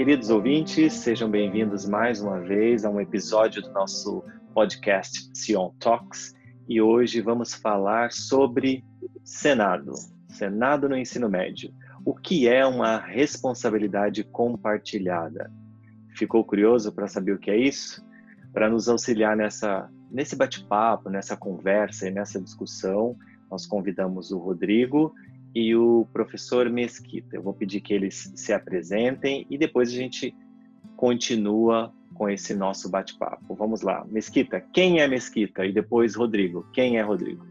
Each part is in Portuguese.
Queridos ouvintes, sejam bem-vindos mais uma vez a um episódio do nosso podcast Sion Talks e hoje vamos falar sobre Senado, Senado no ensino médio. O que é uma responsabilidade compartilhada? Ficou curioso para saber o que é isso? Para nos auxiliar nessa, nesse bate-papo, nessa conversa e nessa discussão, nós convidamos o Rodrigo e o professor Mesquita. Eu vou pedir que eles se apresentem e depois a gente continua com esse nosso bate-papo. Vamos lá. Mesquita, quem é Mesquita? E depois Rodrigo, quem é Rodrigo?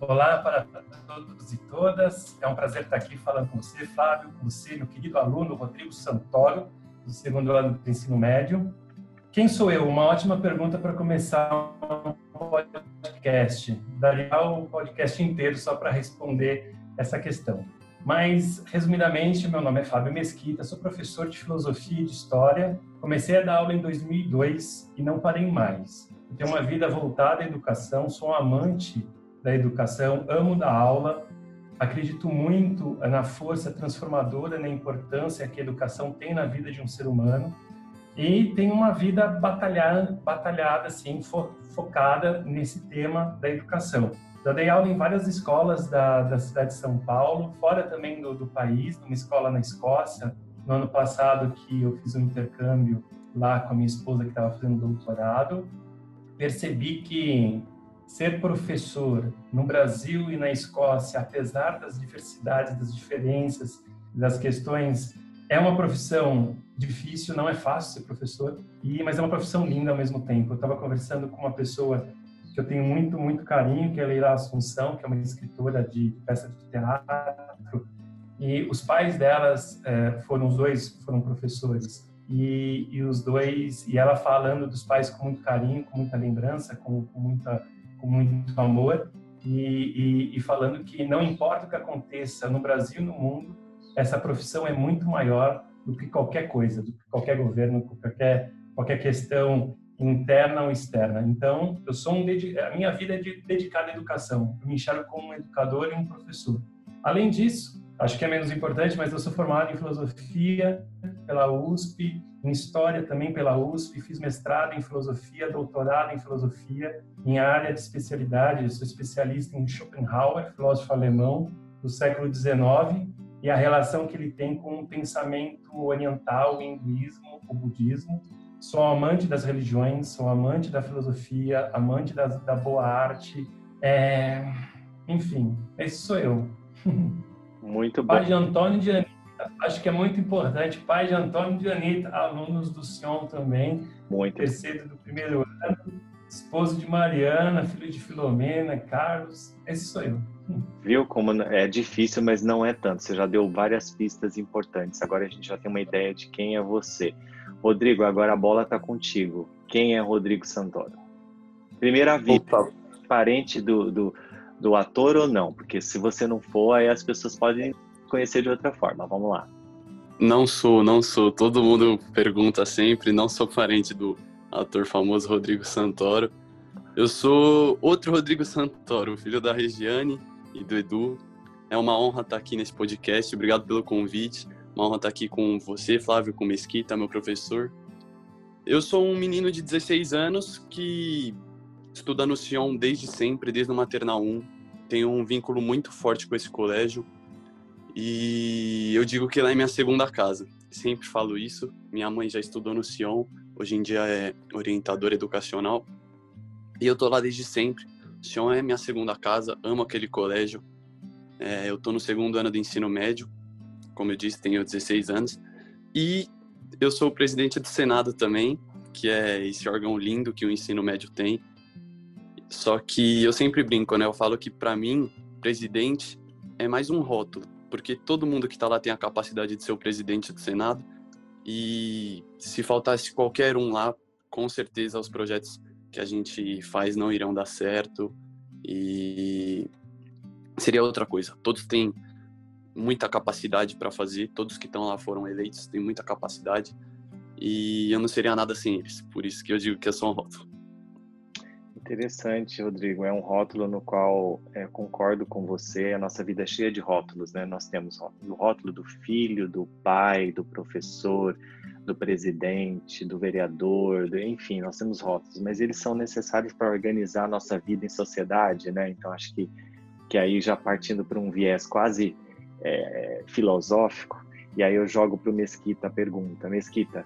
Olá para todos e todas. É um prazer estar aqui falando com você, Flávio, com você, meu querido aluno Rodrigo Santoro, do segundo ano do ensino médio. Quem sou eu? Uma ótima pergunta para começar um podcast. Daria o podcast inteiro só para responder essa questão. Mas, resumidamente, meu nome é Fábio Mesquita, sou professor de filosofia e de história. Comecei a dar aula em 2002 e não parei mais. Eu tenho uma vida voltada à educação, sou um amante da educação, amo dar aula, acredito muito na força transformadora, na importância que a educação tem na vida de um ser humano e tenho uma vida batalhada, batalhada assim, fo, focada nesse tema da educação. Já dei aula em várias escolas da, da cidade de São Paulo, fora também do, do país, numa escola na Escócia. No ano passado que eu fiz um intercâmbio lá com a minha esposa que estava fazendo doutorado, percebi que ser professor no Brasil e na Escócia, apesar das diversidades, das diferenças, das questões, é uma profissão difícil, não é fácil ser professor, e mas é uma profissão linda ao mesmo tempo. Eu estava conversando com uma pessoa que eu tenho muito, muito carinho, que é a Leila Assunção, que é uma escritora de peça de teatro, e os pais delas é, foram os dois foram professores e, e, os dois e ela falando dos pais com muito carinho, com muita lembrança, com, com muita com muito amor e, e, e, falando que não importa o que aconteça no Brasil e no mundo, essa profissão é muito maior do que qualquer coisa, do que qualquer governo, qualquer qualquer questão interna ou externa. Então, eu sou um a minha vida é dedicada à educação. Eu me enxergo como um educador e um professor. Além disso, acho que é menos importante, mas eu sou formado em filosofia pela USP, em história também pela USP, fiz mestrado em filosofia, doutorado em filosofia, em área de especialidade, eu sou especialista em Schopenhauer, filósofo alemão do século XIX, e a relação que ele tem com o pensamento oriental, o hinduísmo, o budismo, sou amante das religiões, sou amante da filosofia, amante da, da boa arte. É... Enfim, esse sou eu. Muito bom. Pai de Antônio e de Anitta. Acho que é muito importante. Pai de Antônio e de Anitta, alunos do Sion também. Muito. Terceiro do primeiro ano. Esposo de Mariana, filho de Filomena, Carlos. Esse sou eu. Viu como é difícil, mas não é tanto. Você já deu várias pistas importantes. Agora a gente já tem uma ideia de quem é você. Rodrigo, agora a bola está contigo. Quem é Rodrigo Santoro? Primeira vista, parente do, do, do, ator ou não? Porque se você não for, aí as pessoas podem conhecer de outra forma. Vamos lá. Não sou, não sou. Todo mundo pergunta sempre. Não sou parente do ator famoso Rodrigo Santoro. Eu sou outro Rodrigo Santoro, filho da Regiane e do Edu. É uma honra estar aqui nesse podcast. Obrigado pelo convite. Uma honra estar aqui com você, Flávio, com Mesquita, meu professor. Eu sou um menino de 16 anos que estuda no Sion desde sempre, desde o Maternal 1. Tenho um vínculo muito forte com esse colégio. E eu digo que lá é minha segunda casa. Sempre falo isso. Minha mãe já estudou no Sion, hoje em dia é orientadora educacional. E eu tô lá desde sempre. Sion é minha segunda casa, amo aquele colégio. É, eu tô no segundo ano do ensino médio como eu disse, tenho 16 anos. E eu sou presidente do Senado também, que é esse órgão lindo que o ensino médio tem. Só que eu sempre brinco, né? Eu falo que para mim, presidente é mais um rótulo, porque todo mundo que está lá tem a capacidade de ser o presidente do Senado. E se faltasse qualquer um lá, com certeza os projetos que a gente faz não irão dar certo e seria outra coisa. Todos têm muita capacidade para fazer. Todos que estão lá foram eleitos, têm muita capacidade. E eu não seria nada sem eles. Por isso que eu digo que é só um rótulo. Interessante, Rodrigo. É um rótulo no qual é, concordo com você. A nossa vida é cheia de rótulos, né? Nós temos o rótulo do filho, do pai, do professor, do presidente, do vereador, do, enfim, nós temos rótulos, mas eles são necessários para organizar a nossa vida em sociedade, né? Então acho que que aí já partindo para um viés quase é, filosófico, e aí eu jogo para o Mesquita a pergunta, Mesquita,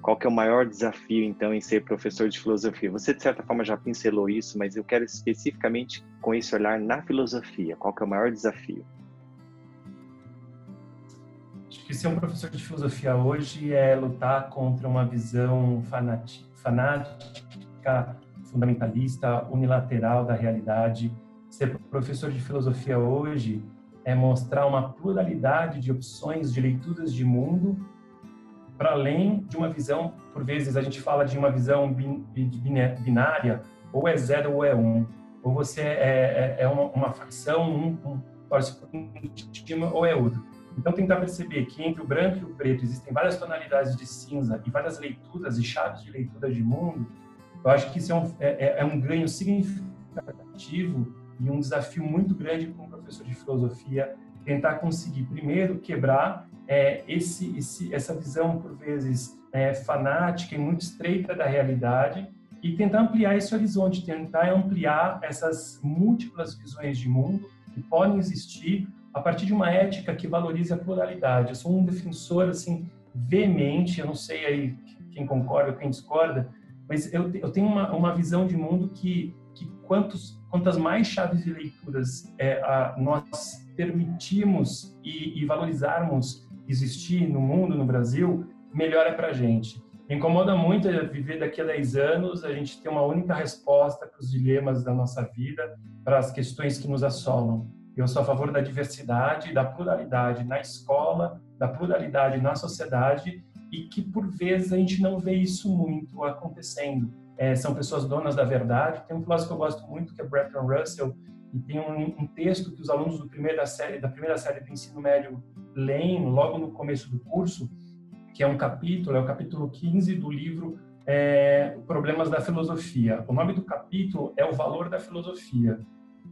qual que é o maior desafio, então, em ser professor de filosofia? Você, de certa forma, já pincelou isso, mas eu quero especificamente com esse olhar na filosofia. Qual que é o maior desafio? Acho que ser um professor de filosofia hoje é lutar contra uma visão fanática, fundamentalista, unilateral da realidade. Ser professor de filosofia hoje é mostrar uma pluralidade de opções, de leituras de mundo para além de uma visão, por vezes a gente fala de uma visão binária, ou é zero ou é um, ou você é, é, é uma, uma, facção, um, um torce por um ou é outro. Então tentar perceber que entre o branco e o preto existem várias tonalidades de cinza e várias leituras e chaves de leitura de mundo, eu acho que isso é um, é, é, é um ganho significativo e um desafio muito grande como professor de filosofia tentar conseguir primeiro quebrar é, esse, esse, essa visão, por vezes, é, fanática e muito estreita da realidade e tentar ampliar esse horizonte, tentar ampliar essas múltiplas visões de mundo que podem existir a partir de uma ética que valorize a pluralidade. Eu sou um defensor, assim, veemente, eu não sei aí quem concorda quem discorda, mas eu, eu tenho uma, uma visão de mundo que, que quantos, quantas mais chaves de leituras é, a, nós permitimos e, e valorizarmos existir no mundo, no Brasil, melhor é para a gente. Me incomoda muito viver daqui a 10 anos, a gente ter uma única resposta para os dilemas da nossa vida, para as questões que nos assolam. Eu sou a favor da diversidade, da pluralidade na escola, da pluralidade na sociedade e que por vezes a gente não vê isso muito acontecendo. É, são pessoas donas da verdade. Tem um filósofo que eu gosto muito que é Bertrand Russell e tem um, um texto que os alunos do primeira série, da primeira série do ensino médio leem logo no começo do curso, que é um capítulo, é o capítulo 15 do livro é, Problemas da Filosofia. O nome do capítulo é O Valor da Filosofia.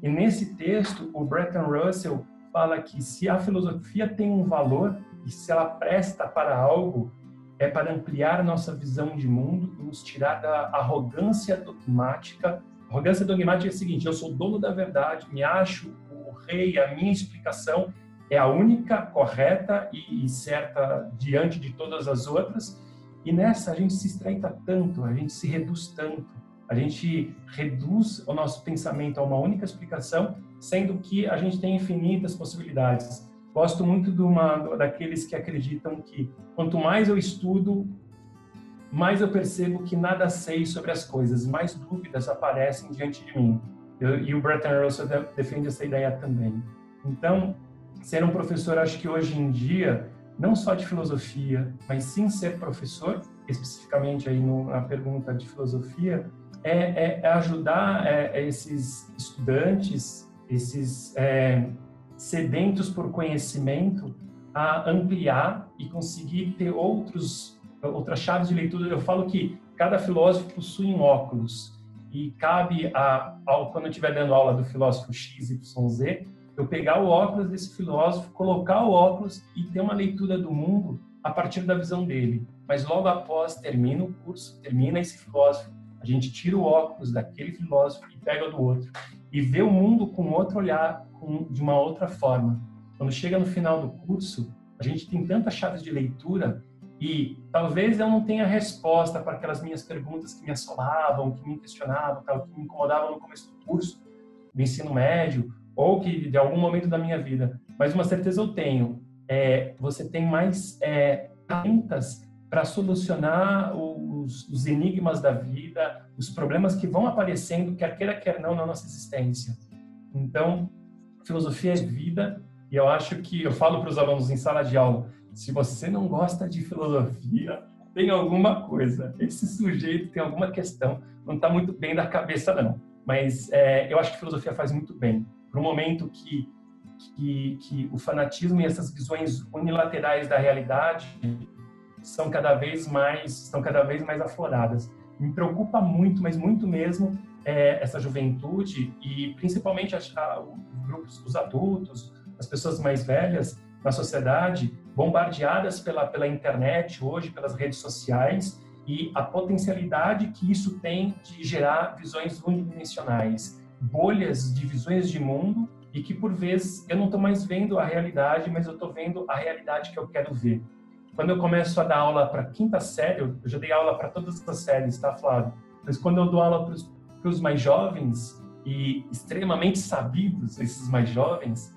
E nesse texto, o Bretton Russell fala que se a filosofia tem um valor e se ela presta para algo, é para ampliar nossa visão de mundo e nos tirar da arrogância dogmática. Arrogância dogmática é a seguinte: eu sou dono da verdade, me acho o rei, a minha explicação é a única correta e certa diante de todas as outras. E nessa a gente se estreita tanto, a gente se reduz tanto, a gente reduz o nosso pensamento a uma única explicação, sendo que a gente tem infinitas possibilidades. Gosto muito de uma, daqueles que acreditam que quanto mais eu estudo, mais eu percebo que nada sei sobre as coisas, mais dúvidas aparecem diante de mim. Eu, e o Bretton Russell defende essa ideia também. Então, ser um professor, acho que hoje em dia, não só de filosofia, mas sim ser professor, especificamente aí no, na pergunta de filosofia, é, é, é ajudar é, é esses estudantes, esses é, sedentos por conhecimento, a ampliar e conseguir ter outros outras chaves de leitura. Eu falo que cada filósofo possui um óculos e cabe a, quando eu estiver dando aula do filósofo X, Y, Z, eu pegar o óculos desse filósofo, colocar o óculos e ter uma leitura do mundo a partir da visão dele. Mas logo após termina o curso, termina esse filósofo, a gente tira o óculos daquele filósofo e pega do outro e vê o mundo com outro olhar, com, de uma outra forma. Quando chega no final do curso, a gente tem tantas chaves de leitura e talvez eu não tenha resposta para aquelas minhas perguntas que me assolavam, que me questionavam, que me incomodavam no começo do curso, do ensino médio, ou que de algum momento da minha vida. Mas uma certeza eu tenho, é, você tem mais é, para solucionar os, os, enigmas da vida, os problemas que vão aparecendo, quer queira, quer não, na nossa existência. Então, filosofia é vida, e eu acho que eu falo para os alunos em sala de aula, se você não gosta de filosofia, tem alguma coisa. Esse sujeito tem alguma questão, não está muito bem da cabeça, não. Mas é, eu acho que filosofia faz muito bem para um momento que, que, que o fanatismo e essas visões unilaterais da realidade são cada vez mais estão cada vez mais afloradas. Me preocupa muito, mas muito mesmo, é, essa juventude e principalmente os grupos, os adultos, as pessoas mais velhas na sociedade, bombardeadas pela, pela internet hoje, pelas redes sociais, e a potencialidade que isso tem de gerar visões unidimensionais, bolhas de visões de mundo e que por vezes eu não estou mais vendo a realidade, mas eu estou vendo a realidade que eu quero ver. Quando eu começo a dar aula para quinta série, eu já dei aula para todas as séries, tá, Flávio? Mas quando eu dou aula para os mais jovens e extremamente sabidos, esses mais jovens,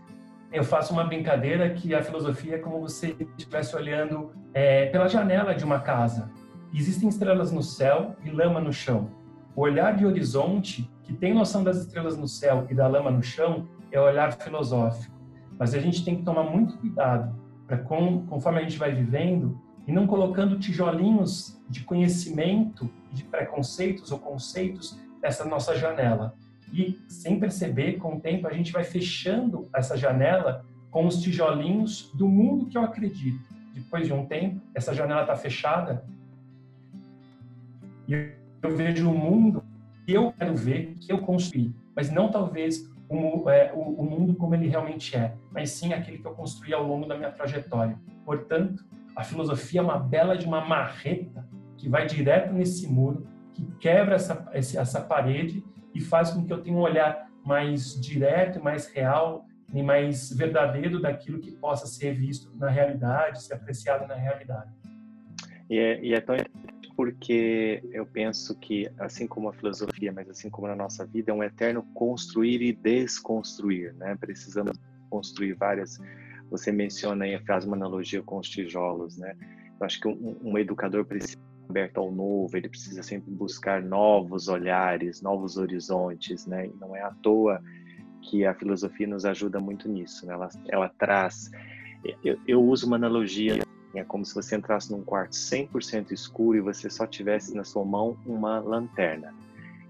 eu faço uma brincadeira que a filosofia é como você estivesse olhando é, pela janela de uma casa. Existem estrelas no céu e lama no chão. O olhar de horizonte, que tem noção das estrelas no céu e da lama no chão, é o olhar filosófico. Mas a gente tem que tomar muito cuidado para, conforme a gente vai vivendo, e não colocando tijolinhos de conhecimento, de preconceitos ou conceitos nessa nossa janela. E sem perceber, com o tempo, a gente vai fechando essa janela com os tijolinhos do mundo que eu acredito. Depois de um tempo, essa janela está fechada e eu vejo o mundo que eu quero ver, que eu construí, mas não talvez o, é, o, o, mundo como ele realmente é, mas sim aquele que eu construí ao longo da minha trajetória. Portanto, a filosofia é uma bela de uma marreta que vai direto nesse muro, que quebra essa, essa parede e faz com que eu tenha um olhar mais direto, mais real e mais verdadeiro daquilo que possa ser visto na realidade, ser apreciado na realidade. E é, e é tão porque eu penso que, assim como a filosofia, mas assim como na nossa vida, é um eterno construir e desconstruir, né? Precisamos construir várias. Você menciona aí, faz uma analogia com os tijolos, né? Eu acho que um, um educador precisa aberto ao novo, ele precisa sempre buscar novos olhares, novos horizontes, né? E não é à toa que a filosofia nos ajuda muito nisso, né? Ela, ela traz. Eu, eu uso uma analogia é como se você entrasse num quarto 100% escuro e você só tivesse na sua mão uma lanterna.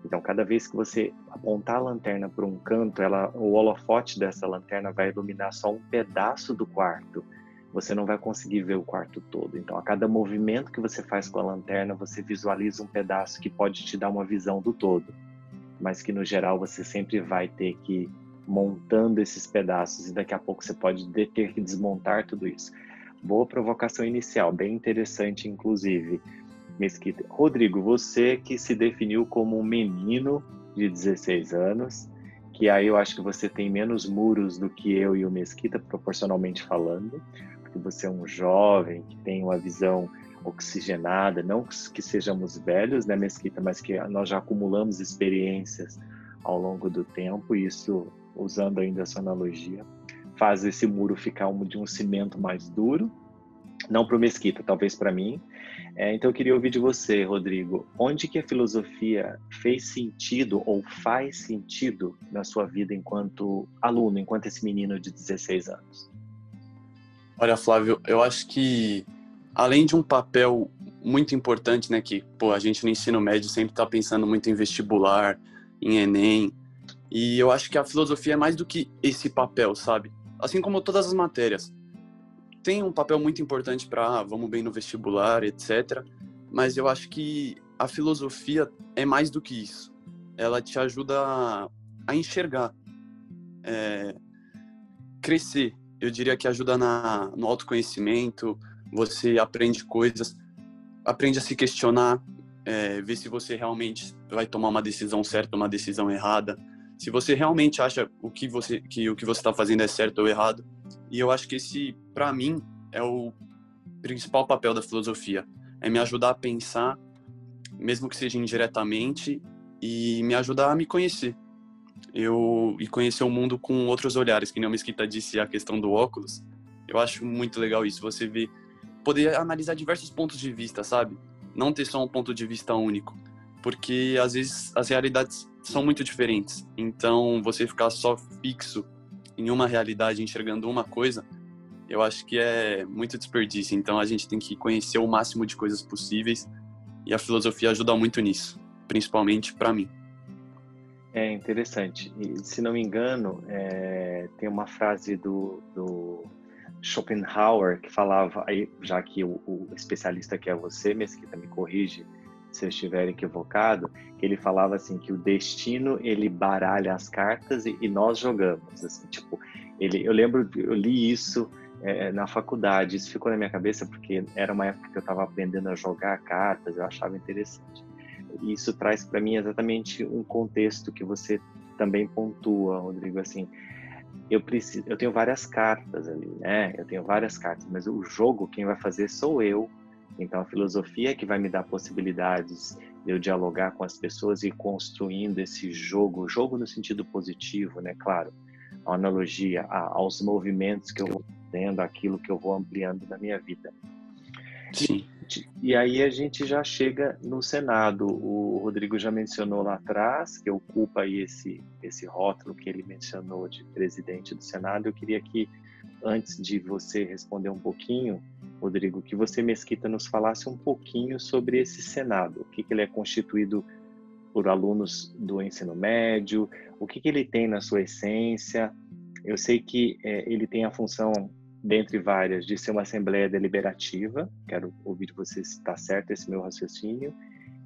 Então, cada vez que você apontar a lanterna para um canto, ela, o holofote dessa lanterna vai iluminar só um pedaço do quarto. Você não vai conseguir ver o quarto todo. Então, a cada movimento que você faz com a lanterna, você visualiza um pedaço que pode te dar uma visão do todo, mas que no geral você sempre vai ter que ir montando esses pedaços e daqui a pouco você pode ter que desmontar tudo isso. Boa provocação inicial, bem interessante, inclusive. Mesquita. Rodrigo, você que se definiu como um menino de 16 anos, que aí eu acho que você tem menos muros do que eu e o Mesquita, proporcionalmente falando, porque você é um jovem que tem uma visão oxigenada, não que sejamos velhos, né, Mesquita, mas que nós já acumulamos experiências ao longo do tempo, isso usando ainda a sua analogia faz esse muro ficar um, de um cimento mais duro, não para o Mesquita, talvez para mim. É, então eu queria ouvir de você, Rodrigo, onde que a filosofia fez sentido ou faz sentido na sua vida enquanto aluno, enquanto esse menino de 16 anos? Olha, Flávio, eu acho que além de um papel muito importante, né, que pô, a gente no ensino médio sempre está pensando muito em vestibular, em Enem, e eu acho que a filosofia é mais do que esse papel, sabe? Assim como todas as matérias. Tem um papel muito importante para ah, vamos bem no vestibular, etc. Mas eu acho que a filosofia é mais do que isso. Ela te ajuda a, a enxergar, é, crescer. Eu diria que ajuda na, no autoconhecimento, você aprende coisas, aprende a se questionar, é, ver se você realmente vai tomar uma decisão certa uma decisão errada se você realmente acha o que você que o que você está fazendo é certo ou errado. E eu acho que esse, para mim, é o principal papel da filosofia, é me ajudar a pensar, mesmo que seja indiretamente, e me ajudar a me conhecer. Eu e conhecer o mundo com outros olhares, que nem o Mesquita disse a questão do óculos. Eu acho muito legal isso, você ver poder analisar diversos pontos de vista, sabe? Não ter só um ponto de vista único, porque às vezes as realidades são muito diferentes. Então, você ficar só fixo em uma realidade, enxergando uma coisa, eu acho que é muito desperdício. Então, a gente tem que conhecer o máximo de coisas possíveis e a filosofia ajuda muito nisso, principalmente para mim. É interessante. E, se não me engano, é, tem uma frase do, do, Schopenhauer que falava, aí, já que o, o especialista que é você, Mesquita, me corrige, se eu estiver equivocado, ele falava assim que o destino ele baralha as cartas e, e nós jogamos, assim, tipo, ele, eu lembro, eu li isso é, na faculdade, isso ficou na minha cabeça porque era uma época que eu estava aprendendo a jogar cartas, eu achava interessante. Isso traz para mim exatamente um contexto que você também pontua, Rodrigo, assim, eu preciso, eu tenho várias cartas ali, né? Eu tenho várias cartas, mas o jogo quem vai fazer sou eu. Então a filosofia é que vai me dar possibilidades de eu dialogar com as pessoas e construindo esse jogo, jogo no sentido positivo, né? Claro, a analogia aos movimentos que eu vou tendo, aquilo que eu vou ampliando na minha vida. Sim. E, e aí a gente já chega no Senado. O Rodrigo já mencionou lá atrás que ocupa aí esse esse rótulo que ele mencionou de presidente do Senado. Eu queria que antes de você responder um pouquinho, Rodrigo, que você Mesquita nos falasse um pouquinho sobre esse Senado, o que, que ele é constituído por alunos do ensino médio, o que, que ele tem na sua essência. Eu sei que é, ele tem a função dentre várias, de ser uma assembleia deliberativa. Quero ouvir de você se está certo esse meu raciocínio.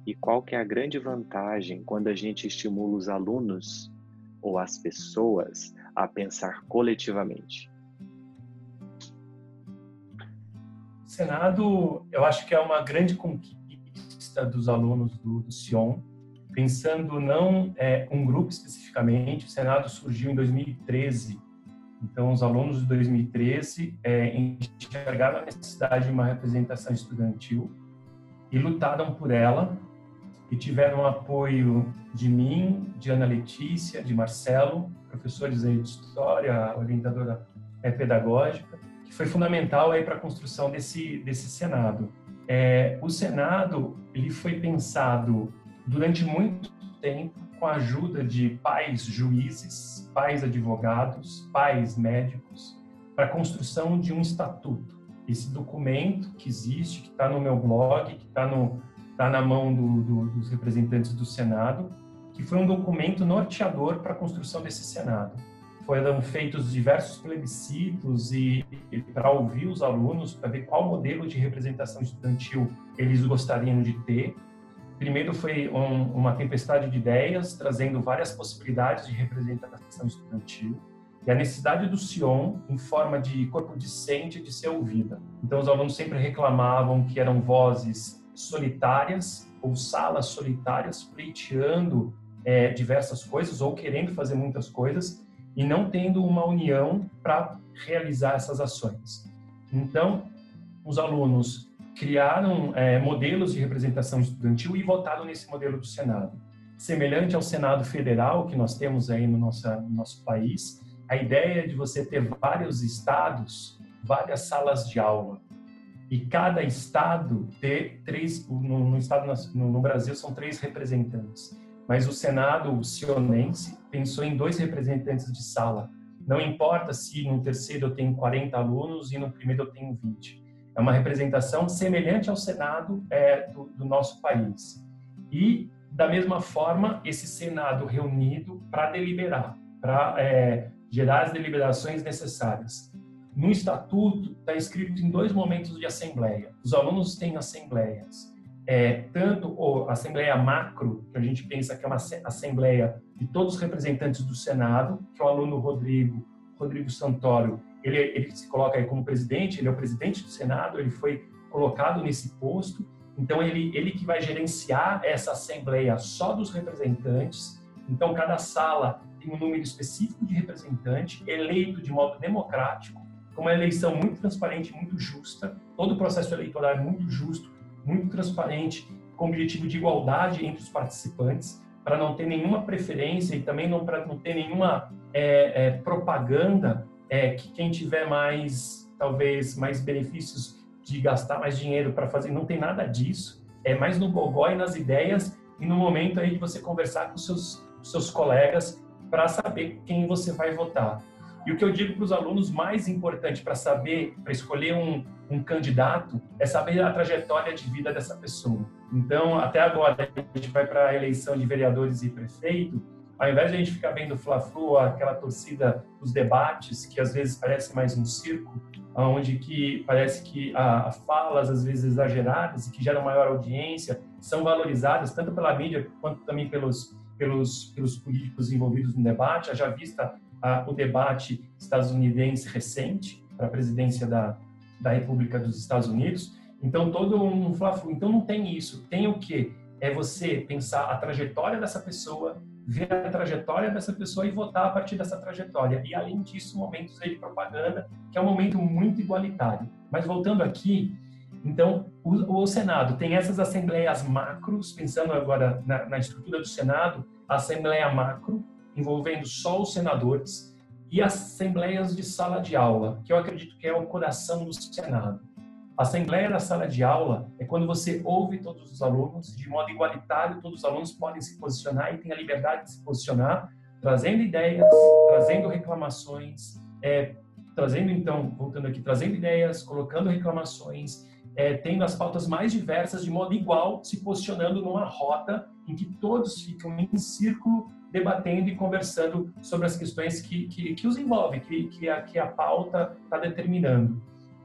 E qual que é a grande vantagem quando a gente estimula os alunos ou as pessoas a pensar coletivamente? Senado, eu acho que é uma grande conquista dos alunos do, do Sion, pensando não é, um grupo especificamente. O Senado surgiu em 2013 então, os alunos de 2013 é, enxergaram a necessidade de uma representação estudantil e lutaram por ela e tiveram apoio de mim, de Ana Letícia, de Marcelo, professores aí de história, orientadora é, pedagógica, foi fundamental aí para a construção desse desse Senado. É, o Senado ele foi pensado durante muito tempo com a ajuda de pais juízes, pais advogados, pais médicos, para a construção de um estatuto. Esse documento que existe, que está no meu blog, que está tá na mão do, do, dos representantes do Senado, que foi um documento norteador para a construção desse Senado. Foram feitos diversos plebiscitos e, e para ouvir os alunos, para ver qual modelo de representação estudantil eles gostariam de ter, Primeiro foi um, uma tempestade de ideias, trazendo várias possibilidades de representação estudantil. E a necessidade do Sion em forma de corpo discente de ser ouvida. Então, os alunos sempre reclamavam que eram vozes solitárias ou salas solitárias pleiteando é, diversas coisas ou querendo fazer muitas coisas e não tendo uma união para realizar essas ações. Então, os alunos criaram é, modelos de representação estudantil e votaram nesse modelo do Senado. Semelhante ao Senado Federal que nós temos aí no nosso, no nosso país, a ideia de você ter vários estados, várias salas de aula, e cada estado ter três, no, no estado no, no Brasil são três representantes, mas o Senado sionense pensou em dois representantes de sala. Não importa se no terceiro eu tenho 40 alunos e no primeiro eu tenho 20 é uma representação semelhante ao Senado é, do, do nosso país. E, da mesma forma, esse Senado reunido para deliberar, para é, gerar as deliberações necessárias. No estatuto está escrito em dois momentos de assembleia. Os alunos têm assembleias, é, tanto a assembleia macro, que a gente pensa que é uma assembleia de todos os representantes do Senado, que é o aluno Rodrigo, Rodrigo Santoro, ele, ele se coloca aí como presidente, ele é o presidente do Senado, ele foi colocado nesse posto, então ele, ele que vai gerenciar essa assembleia só dos representantes, então cada sala tem um número específico de representante, eleito de modo democrático, com uma eleição muito transparente, muito justa, todo o processo eleitoral é muito justo, muito transparente, com o objetivo de igualdade entre os participantes, para não ter nenhuma preferência e também não para não ter nenhuma é, é, propaganda é que quem tiver mais, talvez, mais benefícios de gastar mais dinheiro para fazer, não tem nada disso. É mais no gogó e nas ideias e no momento aí de você conversar com seus seus colegas para saber quem você vai votar. E o que eu digo para os alunos mais importante para saber, para escolher um, um candidato, é saber a trajetória de vida dessa pessoa. Então, até agora, a gente vai para a eleição de vereadores e prefeito, ao invés de a gente ficar vendo Fla-Flu, aquela torcida, os debates, que às vezes parece mais um circo, onde que parece que há falas às vezes exageradas e que geram maior audiência, são valorizadas tanto pela mídia quanto também pelos, pelos, pelos políticos envolvidos no debate. Já vista a, o debate estadunidense recente para a presidência da, da República dos Estados Unidos. Então, todo um fla Então, não tem isso. Tem o quê? É você pensar a trajetória dessa pessoa, ver a trajetória dessa pessoa e votar a partir dessa trajetória. E, além disso, momentos de propaganda, que é um momento muito igualitário. Mas, voltando aqui, então, o, o Senado tem essas assembleias macros, pensando agora na, na estrutura do Senado, a assembleia macro, envolvendo só os senadores, e assembleias de sala de aula, que eu acredito que é o coração do Senado. A assembleia da sala de aula é quando você ouve todos os alunos, de modo igualitário, todos os alunos podem se posicionar e têm a liberdade de se posicionar, trazendo ideias, trazendo reclamações, é, trazendo então, voltando aqui, trazendo ideias, colocando reclamações, é, tendo as pautas mais diversas de modo igual, se posicionando numa rota em que todos ficam em círculo debatendo e conversando sobre as questões que, que, que os envolvem, que, que, a, que a pauta está determinando.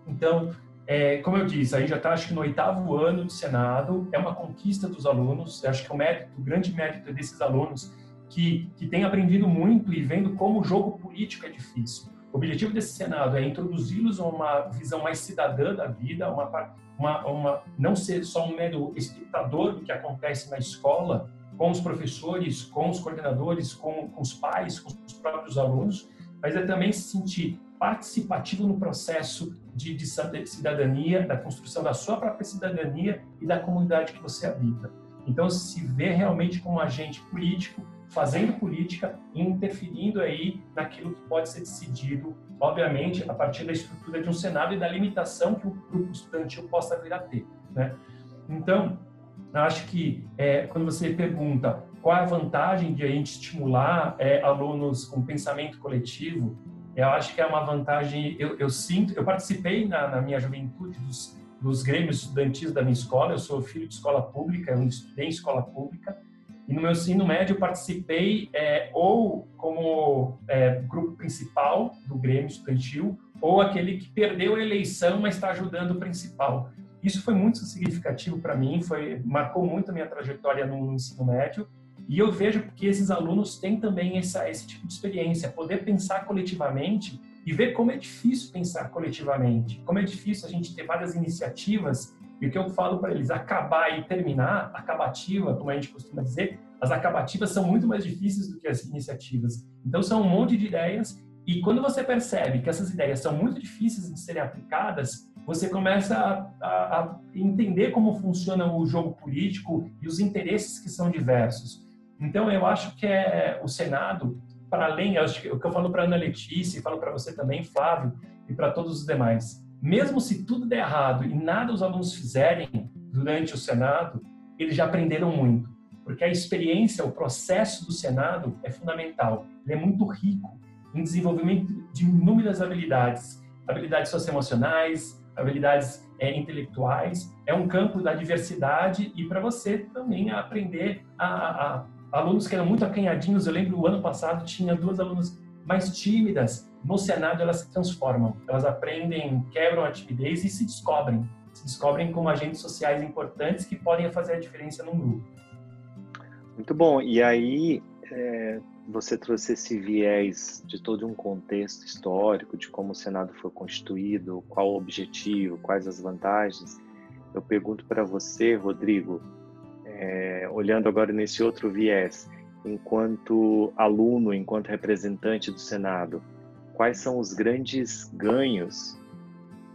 Então, é, como eu disse, aí já está acho que no oitavo ano do Senado, é uma conquista dos alunos, acho que é o mérito, o grande mérito desses alunos que, que têm aprendido muito e vendo como o jogo político é difícil. O objetivo desse Senado é introduzi-los a uma visão mais cidadã da vida, uma, uma, uma, não ser só um mero espectador do que acontece na escola, com os professores, com os coordenadores, com, com os pais, com os próprios alunos, mas é também se sentir participativo no processo de, de, cidadania, da construção da sua própria cidadania e da comunidade que você habita. Então, se vê realmente como agente político, fazendo política e interferindo aí naquilo que pode ser decidido, obviamente, a partir da estrutura de um Senado e da limitação que o grupo estudantil possa vir a ter. Né? Então, acho que é, quando você pergunta qual é a vantagem de a gente estimular é, alunos com pensamento coletivo, eu acho que é uma vantagem. Eu, eu sinto, eu participei na, na minha juventude dos, dos grêmios estudantis da minha escola. Eu sou filho de escola pública, eu estudei em escola pública. E no meu ensino médio eu participei é, ou como é, grupo principal do Grêmio Estudantil, ou aquele que perdeu a eleição, mas está ajudando o principal. Isso foi muito significativo para mim, foi marcou muito a minha trajetória no ensino médio. E eu vejo que esses alunos têm também essa, esse tipo de experiência, poder pensar coletivamente e ver como é difícil pensar coletivamente, como é difícil a gente ter várias iniciativas. E o que eu falo para eles, acabar e terminar, acabativa, como a gente costuma dizer, as acabativas são muito mais difíceis do que as iniciativas. Então, são um monte de ideias e quando você percebe que essas ideias são muito difíceis de serem aplicadas, você começa a, a, entender como funciona o jogo político e os interesses que são diversos. Então, eu acho que é o Senado, para além, acho que, o que eu falo para Ana Letícia, e falo para você também, Flávio, e para todos os demais, mesmo se tudo der errado e nada os alunos fizerem durante o Senado, eles já aprenderam muito, porque a experiência, o processo do Senado é fundamental, ele é muito rico em desenvolvimento de inúmeras habilidades, habilidades socioemocionais, habilidades é, intelectuais, é um campo da diversidade e para você também aprender a, a, a, alunos que eram muito acanhadinhos. Eu lembro o ano passado tinha duas alunas mais tímidas. No Senado elas se transformam, elas aprendem, quebram a timidez e se descobrem, se descobrem como agentes sociais importantes que podem fazer a diferença num grupo. Muito bom. E aí é, você trouxe esse viés de todo um contexto histórico, de como o Senado foi constituído, qual o objetivo, quais as vantagens. Eu pergunto para você, Rodrigo, é, olhando agora nesse outro viés, enquanto aluno, enquanto representante do Senado, quais são os grandes ganhos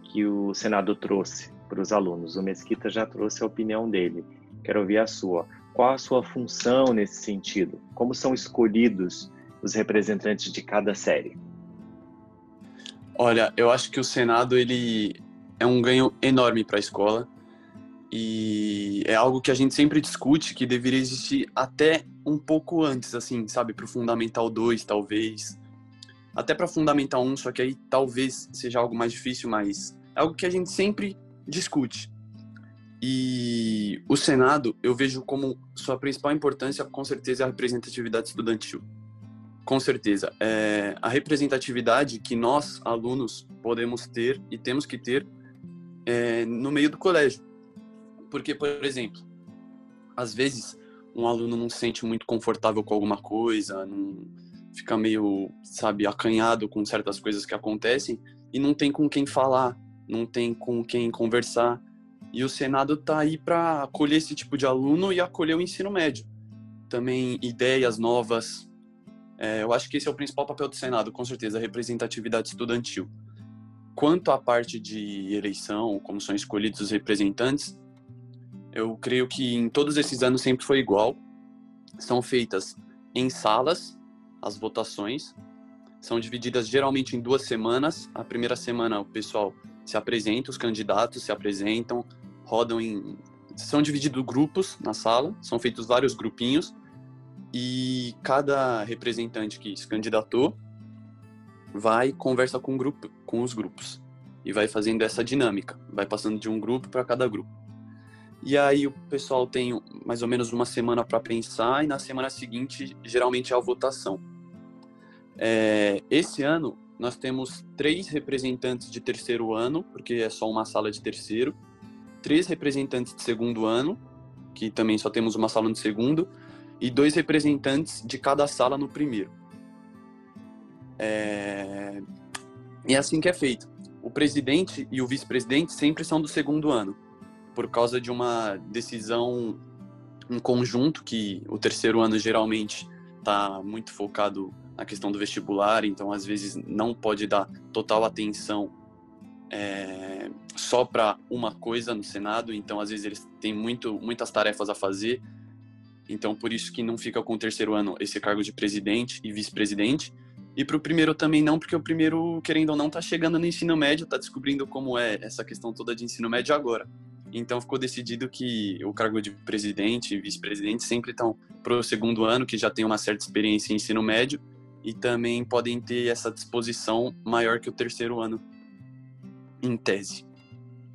que o Senado trouxe para os alunos? O Mesquita já trouxe a opinião dele, quero ouvir a sua. Qual a sua função nesse sentido? Como são escolhidos os representantes de cada série? Olha, eu acho que o Senado ele é um ganho enorme para a escola e é algo que a gente sempre discute que deveria existir até um pouco antes, assim, sabe, para o Fundamental 2, talvez, até para Fundamental 1, só que aí talvez seja algo mais difícil, mas é algo que a gente sempre discute. E o Senado, eu vejo como sua principal importância, com certeza, é a representatividade estudantil. Com certeza. É a representatividade que nós, alunos, podemos ter e temos que ter é, no meio do colégio. Porque, por exemplo, às vezes um aluno não se sente muito confortável com alguma coisa, não fica meio, sabe, acanhado com certas coisas que acontecem e não tem com quem falar, não tem com quem conversar. E o Senado está aí para acolher esse tipo de aluno e acolher o ensino médio. Também ideias novas. É, eu acho que esse é o principal papel do Senado, com certeza, a representatividade estudantil. Quanto à parte de eleição, como são escolhidos os representantes, eu creio que em todos esses anos sempre foi igual. São feitas em salas as votações. São divididas geralmente em duas semanas. A primeira semana o pessoal se apresenta, os candidatos se apresentam, rodam em. São divididos grupos na sala, são feitos vários grupinhos e cada representante que se candidatou vai conversa com, grupo, com os grupos e vai fazendo essa dinâmica, vai passando de um grupo para cada grupo. E aí o pessoal tem mais ou menos uma semana para pensar e na semana seguinte geralmente é a votação. É, esse ano nós temos três representantes de terceiro ano, porque é só uma sala de terceiro, três representantes de segundo ano, que também só temos uma sala no segundo, e dois representantes de cada sala no primeiro. É... E é assim que é feito. O presidente e o vice-presidente sempre são do segundo ano, por causa de uma decisão em conjunto que o terceiro ano geralmente está muito focado na questão do vestibular, então às vezes não pode dar total atenção é, só para uma coisa no Senado, então às vezes eles têm muito, muitas tarefas a fazer, então por isso que não fica com o terceiro ano esse cargo de presidente e vice-presidente, e para o primeiro também não, porque o primeiro, querendo ou não, está chegando no ensino médio, está descobrindo como é essa questão toda de ensino médio agora. Então ficou decidido que o cargo de presidente e vice-presidente sempre estão para o segundo ano, que já tem uma certa experiência em ensino médio, e também podem ter essa disposição maior que o terceiro ano, em tese.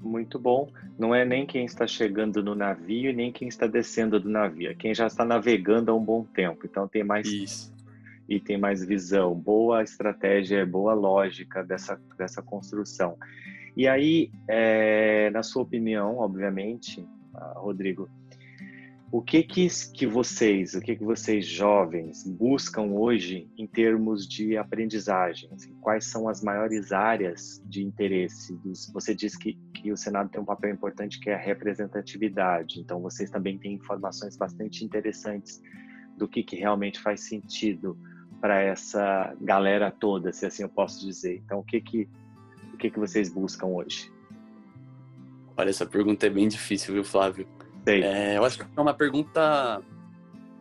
Muito bom. Não é nem quem está chegando no navio, nem quem está descendo do navio. É quem já está navegando há um bom tempo. Então tem mais Isso. e tem mais visão. Boa estratégia, boa lógica dessa dessa construção. E aí, é, na sua opinião, obviamente, ah, Rodrigo, o que que, que vocês, o que que vocês jovens buscam hoje em termos de aprendizagem? Assim, quais são as maiores áreas de interesse? Você diz que, que o Senado tem um papel importante que é a representatividade. Então, vocês também têm informações bastante interessantes do que, que realmente faz sentido para essa galera toda, se assim eu posso dizer. Então, o que que, o que que vocês buscam hoje? Olha, essa pergunta é bem difícil, viu, Flávio? É, eu acho que é uma pergunta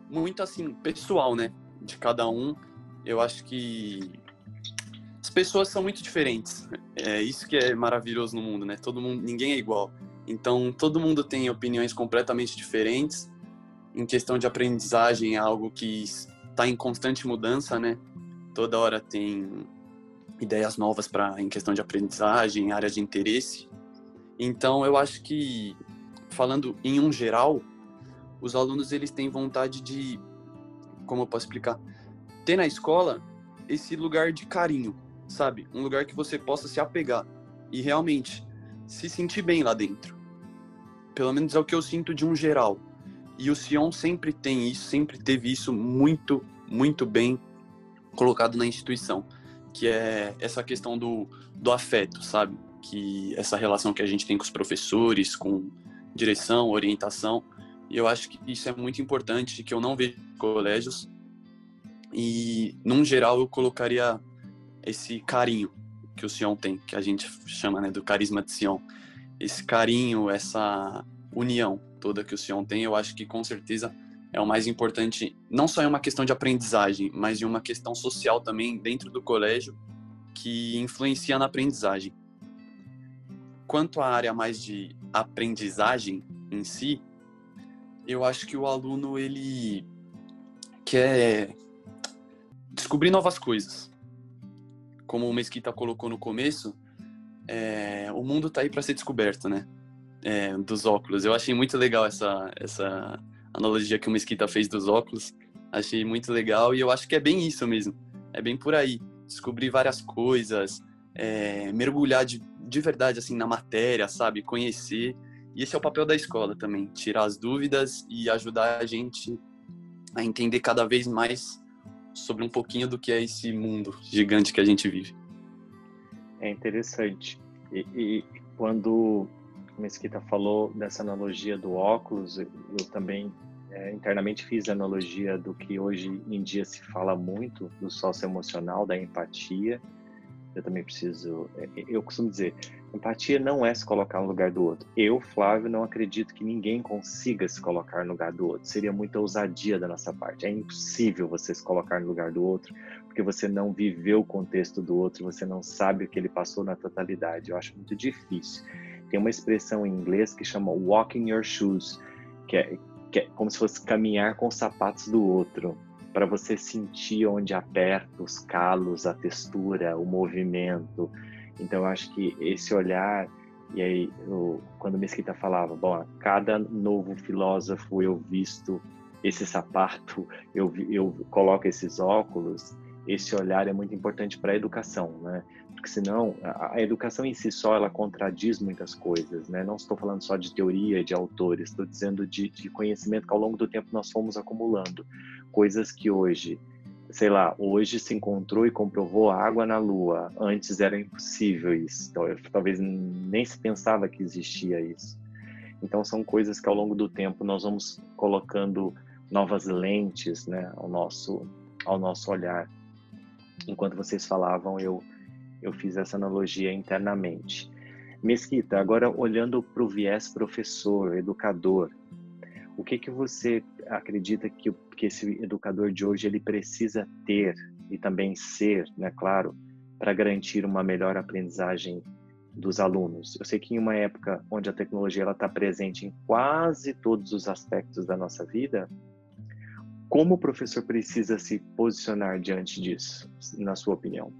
muito assim pessoal, né? De cada um. Eu acho que as pessoas são muito diferentes. É isso que é maravilhoso no mundo, né? Todo mundo, ninguém é igual. Então, todo mundo tem opiniões completamente diferentes. Em questão de aprendizagem, é algo que está em constante mudança, né? Toda hora tem ideias novas para em questão de aprendizagem, área de interesse. Então, eu acho que falando em um geral, os alunos eles têm vontade de, como eu posso explicar, ter na escola esse lugar de carinho, sabe? Um lugar que você possa se apegar e realmente se sentir bem lá dentro. Pelo menos é o que eu sinto de um geral. E o Sion sempre tem isso, sempre teve isso muito, muito bem colocado na instituição, que é essa questão do, do afeto, sabe? Que essa relação que a gente tem com os professores, com direção, orientação. E eu acho que isso é muito importante, que eu não vejo colégios. E, num geral, eu colocaria esse carinho que o Sion tem, que a gente chama né, do carisma de Sion. Esse carinho, essa união toda que o Sion tem, eu acho que com certeza é o mais importante, não só em uma questão de aprendizagem, mas em uma questão social também dentro do colégio, que influencia na aprendizagem. Quanto à área mais de aprendizagem em si, eu acho que o aluno ele quer descobrir novas coisas. Como o Mesquita colocou no começo, é, o mundo está aí para ser descoberto, né? É, dos óculos. Eu achei muito legal essa, essa analogia que o Mesquita fez dos óculos. Achei muito legal e eu acho que é bem isso mesmo. É bem por aí. Descobrir várias coisas, é, mergulhar de de verdade assim na matéria, sabe? Conhecer. E esse é o papel da escola também, tirar as dúvidas e ajudar a gente a entender cada vez mais sobre um pouquinho do que é esse mundo gigante que a gente vive. É interessante. E, e quando Mesquita falou dessa analogia do óculos, eu também é, internamente fiz a analogia do que hoje em dia se fala muito do socioemocional, da empatia. Eu também preciso, é, eu costumo dizer, empatia não é se colocar no lugar do outro. Eu, Flávio, não acredito que ninguém consiga se colocar no lugar do outro. Seria muita ousadia da nossa parte. É impossível você se colocar no lugar do outro, porque você não viveu o contexto do outro, você não sabe o que ele passou na totalidade. Eu acho muito difícil. Tem uma expressão em inglês que chama walking your shoes, que é, que é como se fosse caminhar com os sapatos do outro, para você sentir onde aperta os calos, a textura, o movimento. Então, acho que esse olhar, e aí, eu, quando Mesquita falava, bom, a cada novo filósofo eu visto esse sapato, eu, eu coloco esses óculos, esse olhar é muito importante para a educação, né? porque senão a, a, educação em si só ela contradiz muitas coisas, né? Não estou falando só de teoria, de autores, estou dizendo de, de conhecimento que ao longo do tempo nós fomos acumulando, coisas que hoje, sei lá, hoje se encontrou e comprovou água na Lua, antes era impossível isso, então, talvez nem se pensava que existia isso. Então são coisas que ao longo do tempo nós vamos colocando novas lentes, né, ao nosso ao nosso olhar. Enquanto vocês falavam, eu eu fiz essa analogia internamente. Mesquita, agora olhando para o viés professor, educador, o que que você acredita que, que esse educador de hoje ele precisa ter e também ser, né, claro, para garantir uma melhor aprendizagem dos alunos? Eu sei que em uma época onde a tecnologia ela está presente em quase todos os aspectos da nossa vida, como o professor precisa se posicionar diante disso, na sua opinião?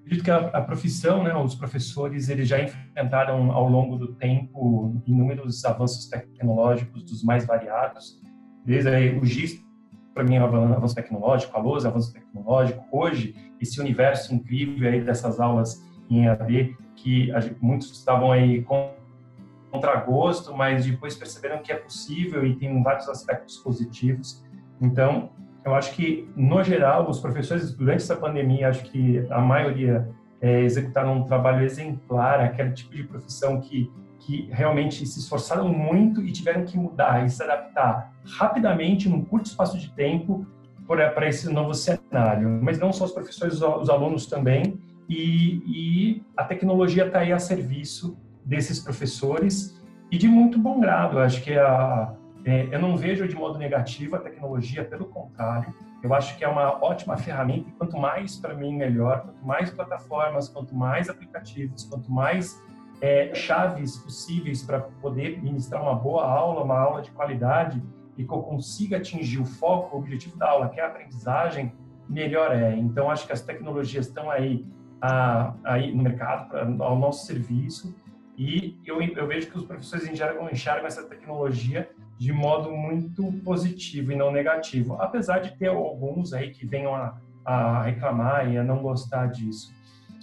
acredito que a, a, profissão, né, os professores, eles já enfrentaram ao longo do tempo inúmeros avanços tecnológicos dos mais variados, aí, o GIS, para mim, é um avanço tecnológico, a LOS é um avanço tecnológico. Hoje, esse universo incrível aí dessas aulas em EAD, que muitos estavam aí com contra gosto, mas depois perceberam que é possível e tem vários aspectos positivos. Então, eu acho que, no geral, os professores, durante essa pandemia, acho que a maioria é, executaram um trabalho exemplar, aquele tipo de profissão que, que realmente se esforçaram muito e tiveram que mudar e se adaptar rapidamente, num curto espaço de tempo, para esse novo cenário. Mas não só os professores, os alunos também, e, e a tecnologia está aí a serviço desses professores e de muito bom grado. Acho que a, é, eu não vejo de modo negativo a tecnologia, pelo contrário, eu acho que é uma ótima ferramenta e quanto mais para mim melhor, quanto mais plataformas, quanto mais aplicativos, quanto mais é, chaves possíveis para poder ministrar uma boa aula, uma aula de qualidade e que eu consiga atingir o foco, o objetivo da aula, que é a aprendizagem, melhor é. Então acho que as tecnologias estão aí, a, aí no mercado, pra, ao nosso serviço e eu, eu vejo que os professores enxergam, enxergam essa tecnologia de modo muito positivo e não negativo, apesar de ter alguns aí que venham a, a reclamar e a não gostar disso.